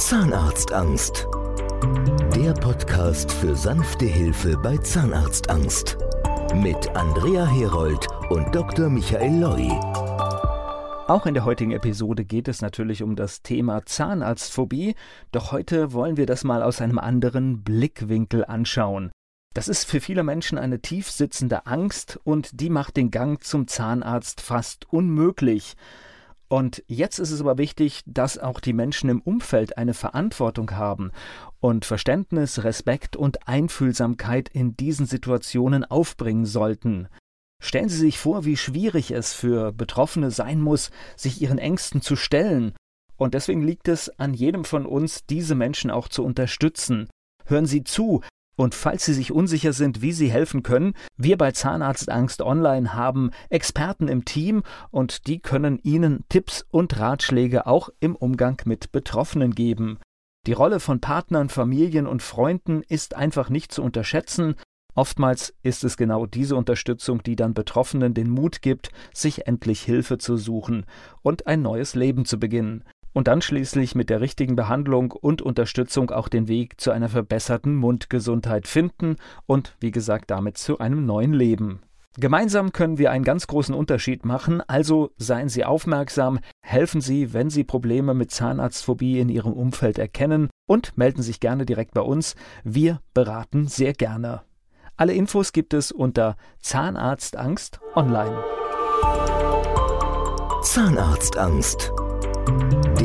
Zahnarztangst. Der Podcast für sanfte Hilfe bei Zahnarztangst. Mit Andrea Herold und Dr. Michael Loi. Auch in der heutigen Episode geht es natürlich um das Thema Zahnarztphobie, doch heute wollen wir das mal aus einem anderen Blickwinkel anschauen. Das ist für viele Menschen eine tief sitzende Angst und die macht den Gang zum Zahnarzt fast unmöglich. Und jetzt ist es aber wichtig, dass auch die Menschen im Umfeld eine Verantwortung haben und Verständnis, Respekt und Einfühlsamkeit in diesen Situationen aufbringen sollten. Stellen Sie sich vor, wie schwierig es für Betroffene sein muss, sich ihren Ängsten zu stellen. Und deswegen liegt es an jedem von uns, diese Menschen auch zu unterstützen. Hören Sie zu, und falls Sie sich unsicher sind, wie Sie helfen können, wir bei Zahnarztangst Online haben Experten im Team und die können Ihnen Tipps und Ratschläge auch im Umgang mit Betroffenen geben. Die Rolle von Partnern, Familien und Freunden ist einfach nicht zu unterschätzen. Oftmals ist es genau diese Unterstützung, die dann Betroffenen den Mut gibt, sich endlich Hilfe zu suchen und ein neues Leben zu beginnen und dann schließlich mit der richtigen Behandlung und Unterstützung auch den Weg zu einer verbesserten Mundgesundheit finden und wie gesagt damit zu einem neuen Leben. Gemeinsam können wir einen ganz großen Unterschied machen, also seien Sie aufmerksam, helfen Sie, wenn Sie Probleme mit Zahnarztphobie in Ihrem Umfeld erkennen und melden sich gerne direkt bei uns. Wir beraten sehr gerne. Alle Infos gibt es unter Zahnarztangst online. Zahnarztangst